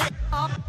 Up.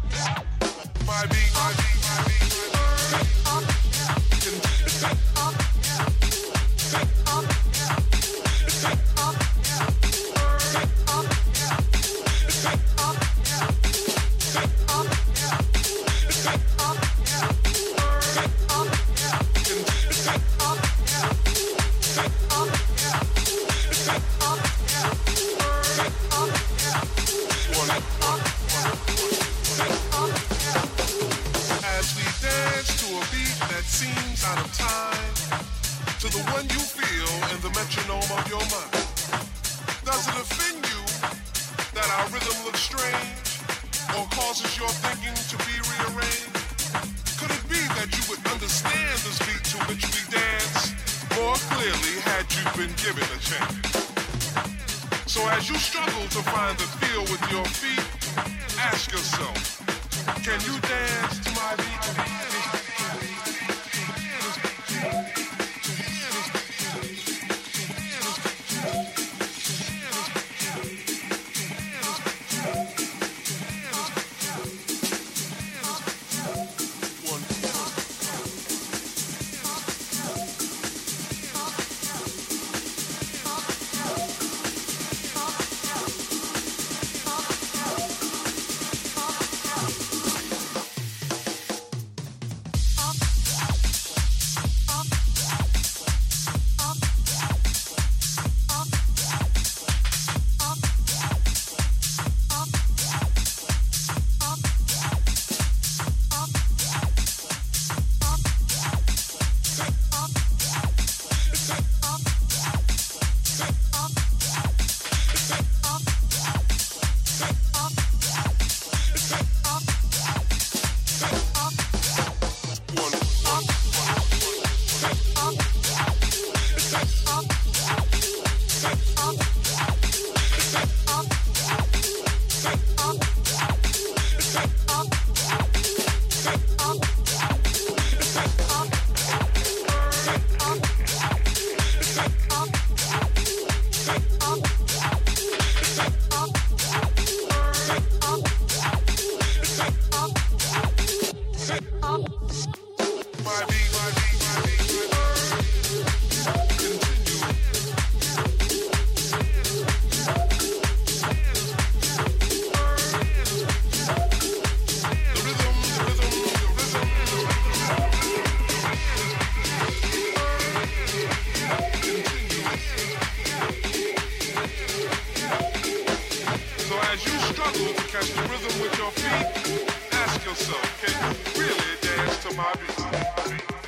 catch the rhythm with your feet? Ask yourself, can you really dance to my beat?